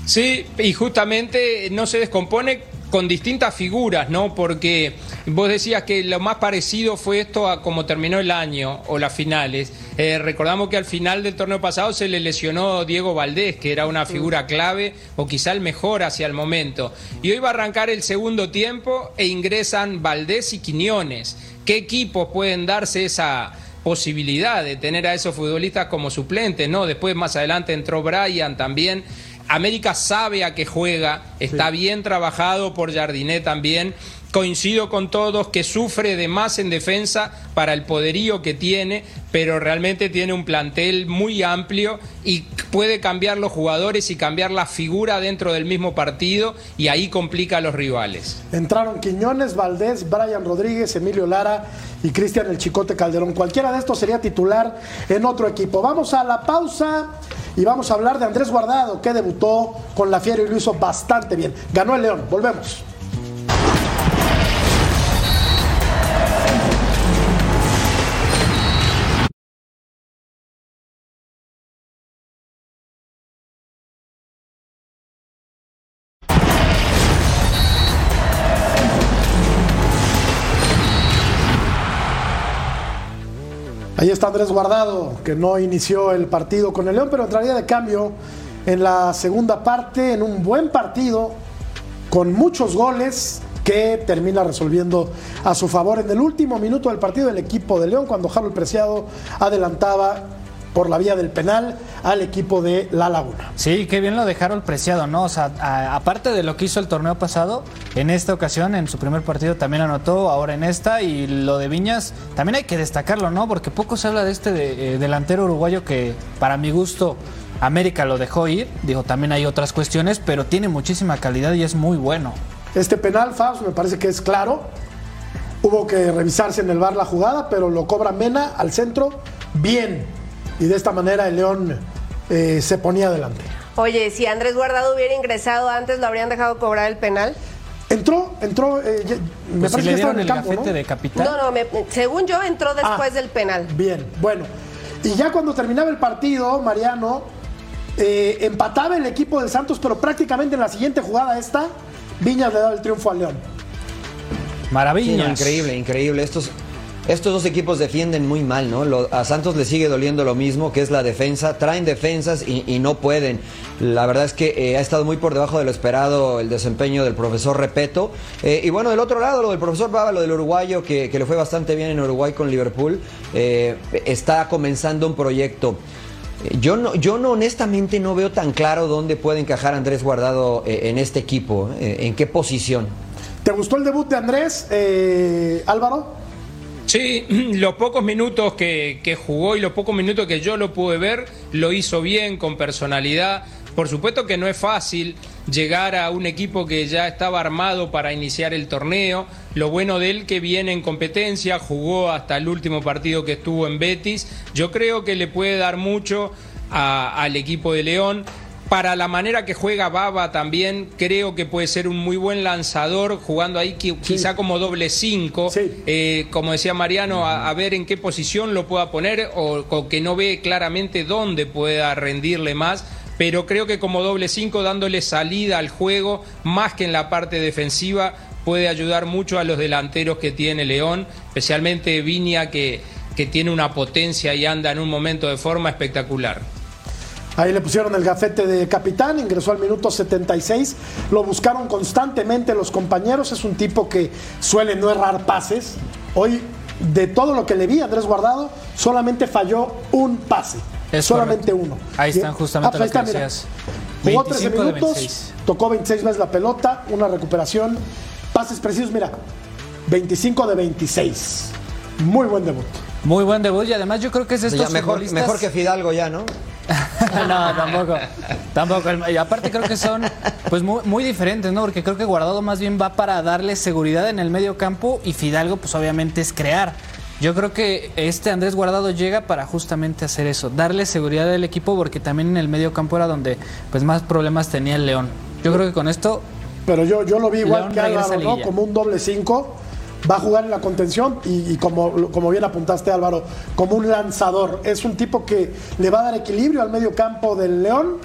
Sí, y justamente no se descompone con distintas figuras, ¿no? Porque vos decías que lo más parecido fue esto a cómo terminó el año o las finales. Eh, recordamos que al final del torneo pasado se le lesionó Diego Valdés, que era una figura clave o quizá el mejor hacia el momento. Y hoy va a arrancar el segundo tiempo e ingresan Valdés y Quiñones. ¿Qué equipos pueden darse esa posibilidad de tener a esos futbolistas como suplentes, ¿no? Después más adelante entró Brian también. América sabe a qué juega, está bien trabajado por Jardinet también. Coincido con todos que sufre de más en defensa para el poderío que tiene, pero realmente tiene un plantel muy amplio y puede cambiar los jugadores y cambiar la figura dentro del mismo partido y ahí complica a los rivales. Entraron Quiñones, Valdés, Brian Rodríguez, Emilio Lara y Cristian El Chicote Calderón. Cualquiera de estos sería titular en otro equipo. Vamos a la pausa y vamos a hablar de Andrés Guardado, que debutó con la Fiera y lo hizo bastante bien. Ganó el León. Volvemos. Ahí está Andrés Guardado, que no inició el partido con el León, pero entraría de cambio en la segunda parte, en un buen partido, con muchos goles, que termina resolviendo a su favor. En el último minuto del partido del equipo de León, cuando Harold Preciado adelantaba por la vía del penal al equipo de La Laguna. Sí, qué bien lo dejaron preciado, ¿no? O sea, aparte de lo que hizo el torneo pasado, en esta ocasión, en su primer partido también anotó, ahora en esta, y lo de Viñas también hay que destacarlo, ¿no? Porque poco se habla de este de- eh, delantero uruguayo que, para mi gusto, América lo dejó ir, digo, también hay otras cuestiones, pero tiene muchísima calidad y es muy bueno. Este penal, Faust, me parece que es claro. Hubo que revisarse en el bar la jugada, pero lo cobra Mena al centro bien. Y de esta manera el León eh, se ponía adelante. Oye, si Andrés Guardado hubiera ingresado antes, ¿lo habrían dejado cobrar el penal? Entró, entró, eh, ya- me Pues si parece le que estaba en el el campo, de capitán. No, no, me- según yo entró después Ah. del penal. Bien, bueno. Y ya cuando terminaba el partido, Mariano, eh, empataba el equipo del Santos, pero prácticamente en la siguiente jugada esta, Viñas le daba el triunfo al León. Sí, no, increíble, increíble. Estos, estos dos equipos defienden muy mal, ¿no? A Santos le sigue doliendo lo mismo, que es la defensa. Traen defensas y, no pueden. La verdad es que eh, ha estado muy por debajo de lo esperado el desempeño del profesor Repeto. Eh, y bueno, del otro lado, lo del profesor Baba, lo del uruguayo, que, le fue bastante bien en Uruguay con Liverpool, eh, está comenzando un proyecto. Yo no, yo no, honestamente no veo tan claro dónde puede encajar Andrés Guardado en este equipo, en qué posición. ¿Te gustó el debut de Andrés, Álvaro? Sí, los pocos minutos que, que jugó y los pocos minutos que yo lo pude ver, lo hizo bien, con personalidad. Por supuesto que no es fácil llegar a un equipo que ya estaba armado para iniciar el torneo. Lo bueno de él que viene en competencia, jugó hasta el último partido que estuvo en Betis. Yo creo que le puede dar mucho al equipo de León. Para la manera que juega Baba también, creo que puede ser un muy buen lanzador, jugando ahí qui- quizá como doble cinco. Eh, como decía Mariano, a, a ver en qué posición lo pueda poner o, o que no ve claramente dónde pueda rendirle más. Pero creo que como doble cinco, dándole salida al juego, más que en la parte defensiva, puede ayudar mucho a los delanteros que tiene León, especialmente Viña, que, que tiene una potencia y anda en un momento de forma espectacular. Ahí le pusieron el gafete de capitán, ingresó al minuto 76. Lo buscaron constantemente los compañeros. Es un tipo que suele no errar pases. Hoy, de todo lo que le vi a Andrés Guardado, solamente falló un pase. Es solamente uno. Ahí están justamente Ah, pues está, decías. Jugó 13 25 de minutos, 26. tocó 26 veces la pelota, una recuperación, pases precisos, mira, 25 de 26. Muy buen debut. Muy buen debut y además yo creo que es de Ya, estos mejor, futbolistas- mejor que Fidalgo ya, ¿no? no, tampoco. Tampoco. Y aparte creo que son pues muy, muy diferentes, ¿no? Porque creo que Guardado más bien va para darle seguridad en el medio campo y Fidalgo pues obviamente es crear. Yo creo que este Andrés Guardado llega para justamente hacer eso, darle seguridad al equipo porque también en el medio campo era donde pues más problemas tenía el León. Yo creo que con esto Pero yo, yo lo vi igual León que Álvaro, ¿no? Como un doble 5. Va a jugar en la contención y, y como, como bien apuntaste Álvaro, como un lanzador. Es un tipo que le va a dar equilibrio al medio campo del León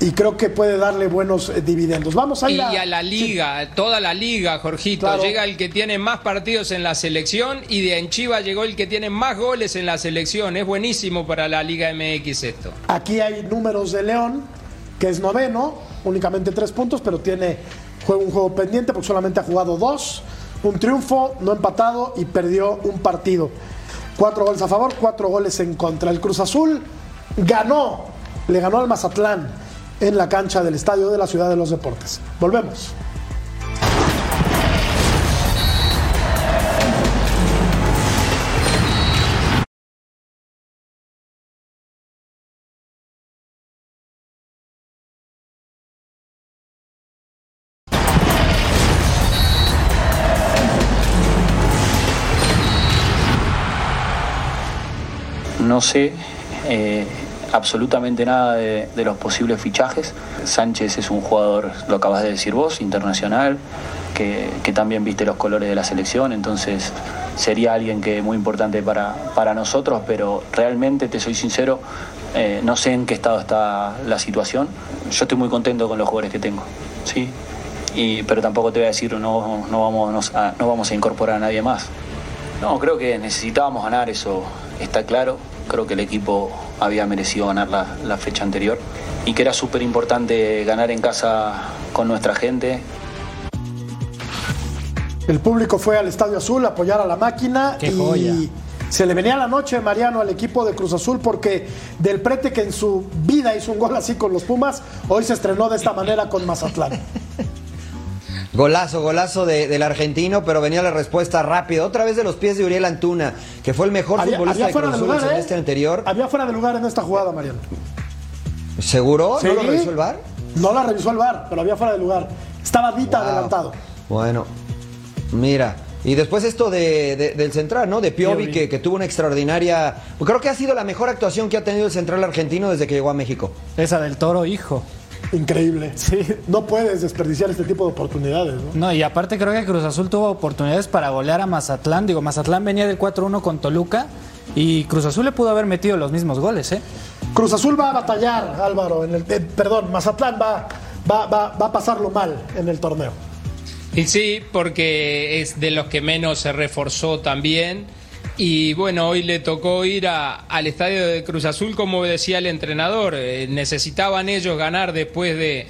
y creo que puede darle buenos eh, dividendos. Vamos a ir Y a, a la liga, toda la liga, Jorgito. Claro. Llega el que tiene más partidos en la selección y de en Chivas llegó el que tiene más goles en la selección. Es buenísimo para la Liga MX esto. Aquí hay números de León, que es noveno, únicamente tres puntos, pero tiene juega un juego pendiente porque solamente ha jugado dos. Un triunfo, no empatado y perdió un partido. Cuatro goles a favor, cuatro goles en contra. El Cruz Azul ganó, le ganó al Mazatlán en la cancha del Estadio de la Ciudad de los Deportes. Volvemos. No sé eh, absolutamente nada de, los posibles fichajes. Sánchez es un jugador, lo acabas de decir vos, internacional, que, también viste los colores de la selección, entonces sería alguien que muy importante para, para nosotros, pero realmente, te soy sincero, eh, no sé en qué estado está la situación. Yo estoy muy contento con los jugadores que tengo, ¿sí? Y, pero tampoco te voy a decir no, no, vamos a, no vamos a incorporar a nadie más. No, creo que necesitábamos ganar, eso está claro. Creo que el equipo había merecido ganar la, la fecha anterior y que era súper importante ganar en casa con nuestra gente. El público fue al Estadio Azul a apoyar a la máquina Qué y joya. se le venía la noche, Mariano, al equipo de Cruz Azul porque del prete que en su vida hizo un gol así con los Pumas, hoy se estrenó de esta manera con Mazatlán. Golazo, golazo de- del argentino, pero venía la respuesta rápida. Otra vez de los pies de Uriel Antuna, que fue el mejor Había, futbolista había de fuera el lugar, ¿eh? semestre anterior. Había fuera de lugar en esta jugada, Mariano. ¿Seguro? Sí. ¿No lo revisó el VAR? No la revisó el VAR, pero había fuera de lugar. Estaba Dita Wow. adelantado. Bueno, mira. Y después esto de, de- del central, ¿no? De Piovi, Piovi. que, que tuvo una extraordinaria... Creo que ha sido la mejor actuación que ha tenido el central argentino desde que llegó a México. Esa del toro, hijo. Increíble. Sí. No puedes desperdiciar este tipo de oportunidades, ¿no? No, y aparte creo que Cruz Azul tuvo oportunidades para golear a Mazatlán. Digo, Mazatlán venía del 4-1 con Toluca y Cruz Azul le pudo haber metido los mismos goles, ¿eh? Cruz Azul va a batallar, Álvaro. En el, eh, perdón, Mazatlán va, va, va, va a pasarlo mal en el torneo. Y sí, porque es de los que menos se reforzó también. Y bueno, hoy le tocó ir a- al estadio de Cruz Azul, como decía el entrenador. eh, necesitaban ellos ganar después de,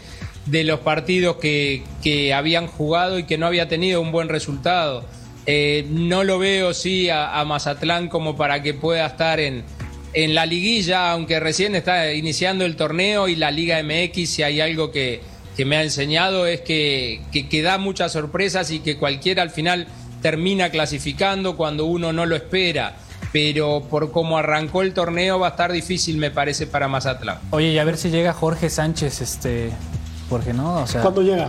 los partidos que, habían jugado y que no había tenido un buen resultado. Eh, no lo veo, sí, a, Mazatlán como para que pueda estar en, la liguilla, aunque recién está iniciando el torneo y la Liga MX, si hay algo que, me ha enseñado es que, que da muchas sorpresas y que cualquiera al final termina clasificando cuando uno no lo espera. Pero por cómo arrancó el torneo va a estar difícil, me parece, para Mazatlán. Oye, y a ver si llega Jorge Sánchez, este. Porque no, o sea. ¿Cuándo llega?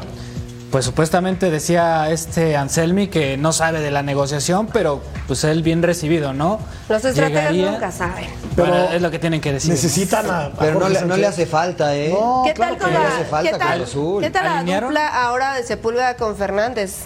Pues supuestamente decía este Anselmi que no sabe de la negociación, pero pues él bien recibido, ¿no? Los estrategas Llegaría- nunca saben. Bueno, Pero es lo que tienen que decir. Necesitan a. a Pero no le, no le Sánchez. hace falta, ¿eh? No, ¿Qué claro tal que con no la, le hace falta ¿qué tal, Azul. ¿qué tal la dupla ahora de Sepúlveda con Fernández?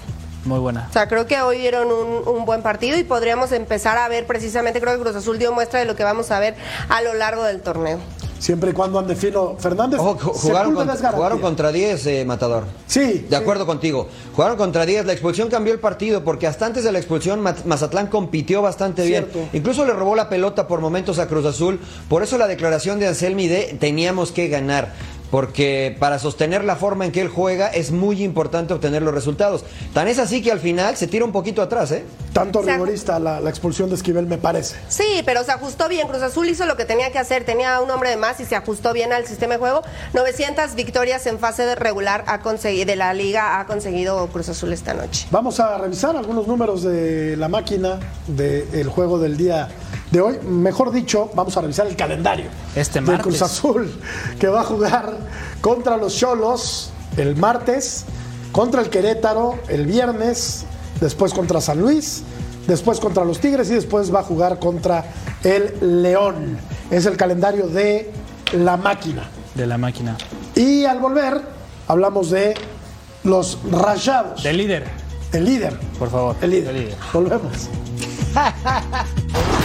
Muy buena. O sea, creo que hoy dieron un, un buen partido y podríamos empezar a ver precisamente, creo que Cruz Azul dio muestra de lo que vamos a ver a lo largo del torneo. Siempre y cuando ande fino Fernández. Ojo, jugaron, Sepúlveda con- es garantía. jugaron contra 10, eh, Matador. Sí. De acuerdo contigo. Jugaron contra 10. La expulsión cambió el partido porque hasta antes de la expulsión Ma- Mazatlán compitió bastante Cierto. bien. Incluso le robó la pelota por momentos a Cruz Azul. Por eso la declaración de Anselmi de teníamos que ganar. Porque para sostener la forma en que él juega es muy importante obtener los resultados. Tan es así que al final se tira un poquito atrás, ¿eh? Tanto rigorista la, la expulsión de Esquivel, me parece. Sí, pero se ajustó bien. Cruz Azul hizo lo que tenía que hacer. Tenía un hombre de más y se ajustó bien al sistema de juego. 900 victorias en fase de regular ha conseguido, de la liga ha conseguido Cruz Azul esta noche. Vamos a revisar algunos números de la máquina del juego del día de hoy. Mejor dicho, vamos a revisar el calendario Este del. Cruz Azul, que va a jugar contra los Cholos el martes, contra el Querétaro el viernes, después contra San Luis, después contra los Tigres y después va a jugar contra el León. Es el calendario de la máquina. De la máquina. Y al volver, hablamos de los Rayados. Del líder, El líder. por favor. El líder. Del líder. Volvemos.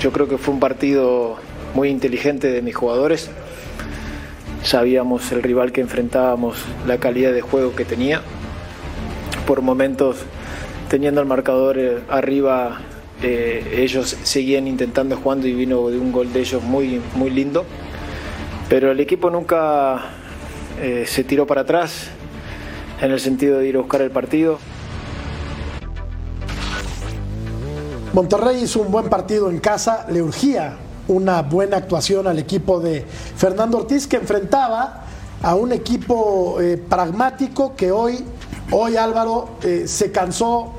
Yo creo que fue un partido muy inteligente de mis jugadores. Sabíamos el rival que enfrentábamos, la calidad de juego que tenía. Por momentos, teniendo el marcador eh, arriba, eh, ellos seguían intentando jugando y vino de un gol de ellos muy, muy lindo. Pero el equipo nunca eh, se tiró para atrás en el sentido de ir a buscar el partido. Monterrey hizo un buen partido en casa, le urgía una buena actuación al equipo de Fernando Ortiz que enfrentaba a un equipo eh, pragmático que hoy, hoy Álvaro eh, se cansó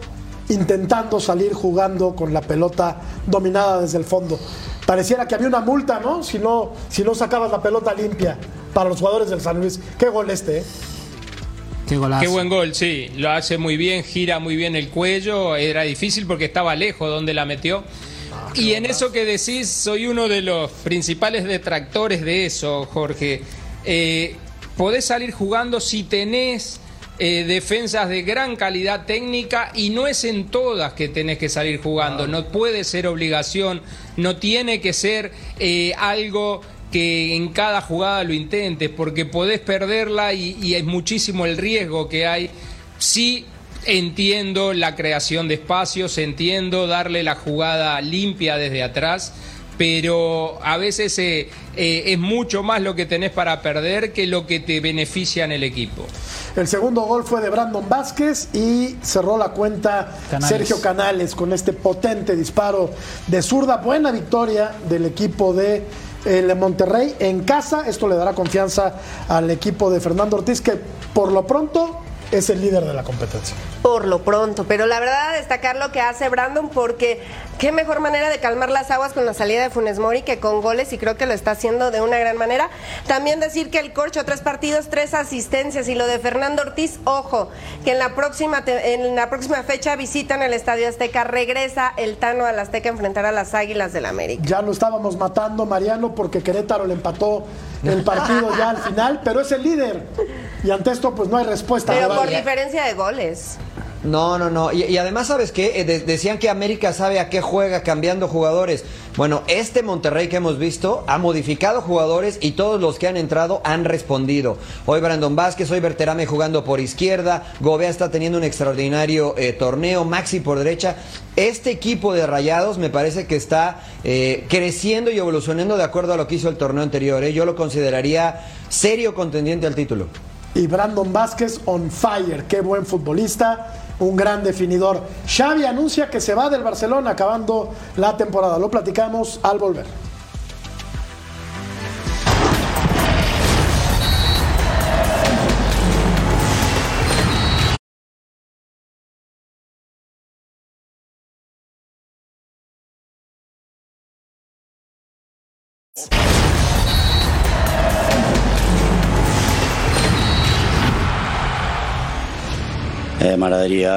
intentando salir jugando con la pelota dominada desde el fondo. Pareciera que había una multa, ¿no? Si no, si no sacabas la pelota limpia para los jugadores del San Luis. Qué gol este, ¿eh? Qué golazo. Qué buen gol, sí. Lo hace muy bien, gira muy bien el cuello. Era difícil porque estaba lejos donde la metió. y en eso que decís, soy uno de los principales detractores de eso, Jorge. Eh, podés salir jugando si tenés eh, defensas de gran calidad técnica y no es en todas que tenés que salir jugando. No puede ser obligación, no tiene que ser eh, algo que en cada jugada lo intentes, porque podés perderla y, y es muchísimo el riesgo que hay. Sí entiendo la creación de espacios, entiendo darle la jugada limpia desde atrás, pero a veces eh, eh, es mucho más lo que tenés para perder que lo que te beneficia en el equipo. El segundo gol fue de Brandon Vázquez y cerró la cuenta Canales. Sergio Canales con este potente disparo de zurda. Buena victoria del equipo de el Monterrey en casa. Esto le dará confianza al equipo de Fernando Ortiz, que por lo pronto es el líder de la competencia. Por lo pronto, pero la verdad destacar lo que hace Brandon porque qué mejor manera de calmar las aguas con la salida de Funes Mori que con goles y creo que lo está haciendo de una gran manera. También decir que el Corcho, tres partidos, tres asistencias y lo de Fernando Ortiz, ojo, que en la próxima, en la próxima fecha visitan el Estadio Azteca, regresa el Tano al Azteca a enfrentar a las Águilas del América. Ya lo estábamos matando, Mariano, porque Querétaro le empató el partido ya al final, pero es el líder. Y ante esto, pues no hay respuesta. Por diferencia de goles. No, no, no. Y, y además, ¿sabes qué? Eh, de- decían que América sabe a qué juega cambiando jugadores. Bueno, este Monterrey que hemos visto ha modificado jugadores y todos los que han entrado han respondido. Hoy Brandon Vázquez, hoy Berterame jugando por izquierda, Gobea está teniendo un extraordinario eh, torneo, Maxi por derecha. Este equipo de Rayados me parece que está eh, creciendo y evolucionando de acuerdo a lo que hizo el torneo anterior. ¿eh? Yo lo consideraría serio contendiente al título. Y Brandon Vázquez on fire, qué buen futbolista, un gran definidor. Xavi anuncia que se va del Barcelona acabando la temporada. Lo platicamos al volver. Eh, M'agradaria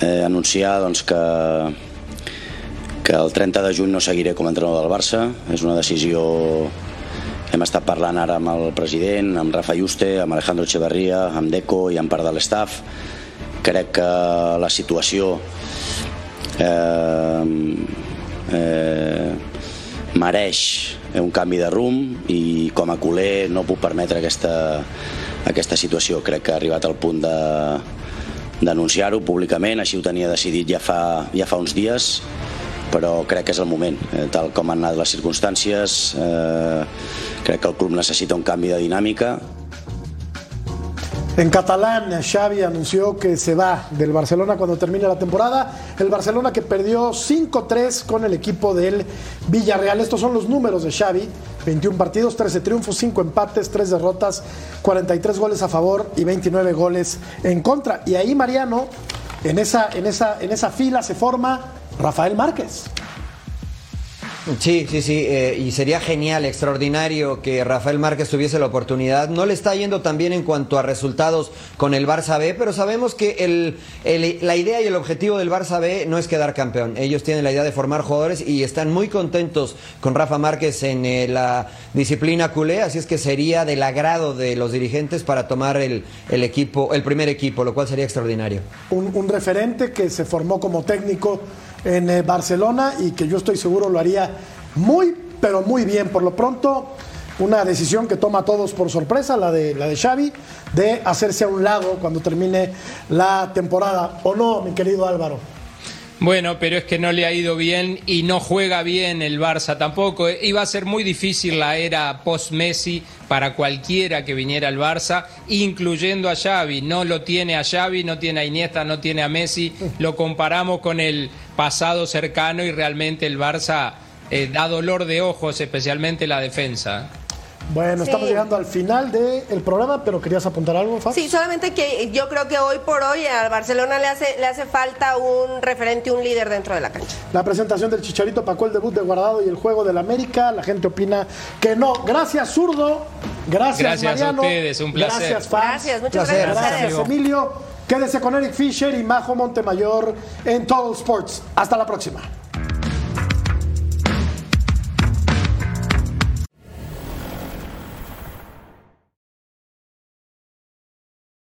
eh, anunciar doncs, que, que el 30 de juny no seguiré com a entrenador del Barça. És una decisió... Hem estat parlant ara amb el president, amb Rafa Juste, amb Alejandro Echeverría, amb Deco i amb part de l'estaf. Crec que la situació eh, eh, mereix un canvi de rumb i com a culer no puc permetre aquesta, aquesta situació. Crec que ha arribat al punt de d'anunciar-ho públicament, així ho tenia decidit ja fa, ja fa uns dies, però crec que és el moment, eh, tal com han anat les circumstàncies, eh, crec que el club necessita un canvi de dinàmica, En catalán, Xavi anunció que se va del Barcelona cuando termine la temporada. El Barcelona que perdió 5-3 con el equipo del Villarreal. Estos son los números de Xavi. 21 partidos, 13 triunfos, 5 empates, 3 derrotas, 43 goles a favor y 29 goles en contra. Y ahí Mariano, en esa, en esa, en esa fila se forma Rafael Márquez. Sí, sí, sí, eh, y sería genial, extraordinario que Rafael Márquez tuviese la oportunidad. No le está yendo tan bien en cuanto a resultados con el Barça B, pero sabemos que la idea y el objetivo del Barça B no es quedar campeón. Ellos tienen la idea de formar jugadores y están muy contentos con Rafa Márquez en eh, la disciplina culé, así es que sería del agrado de los dirigentes para tomar el, equipo, el primer equipo, lo cual sería extraordinario. un referente que se formó como técnico en eh, Barcelona y que yo estoy seguro lo haría muy, pero muy bien. Por lo pronto, una decisión que toma a todos por sorpresa, la de, la de Xavi, de hacerse a un lado cuando termine la temporada. ¿O no, mi querido Álvaro? Bueno, pero es que no le ha ido bien y no juega bien el Barça tampoco. Iba a ser muy difícil la era post-Messi para cualquiera que viniera al Barça, incluyendo a Xavi. No lo tiene a Xavi, no tiene a Iniesta, no tiene a Messi. Lo comparamos con el pasado cercano y realmente el Barça eh, da dolor de ojos, especialmente la defensa. Bueno, Sí. estamos llegando al final del programa, pero querías apuntar algo, Fab? Sí, solamente que yo creo que hoy por hoy al Barcelona le hace, le hace falta un referente, un líder dentro de la cancha. La presentación del Chicharito Paco, el debut de Guardado y el juego del América. La gente opina que no. Gracias, Zurdo. Gracias, Gracias a Mariano. ustedes, un placer. Gracias, Fabs. Gracias, muchas Placer. gracias. Gracias, amigo. Emilio. Quédese con Eric Fisher y Majo Montemayor en Total Sports. Hasta la próxima.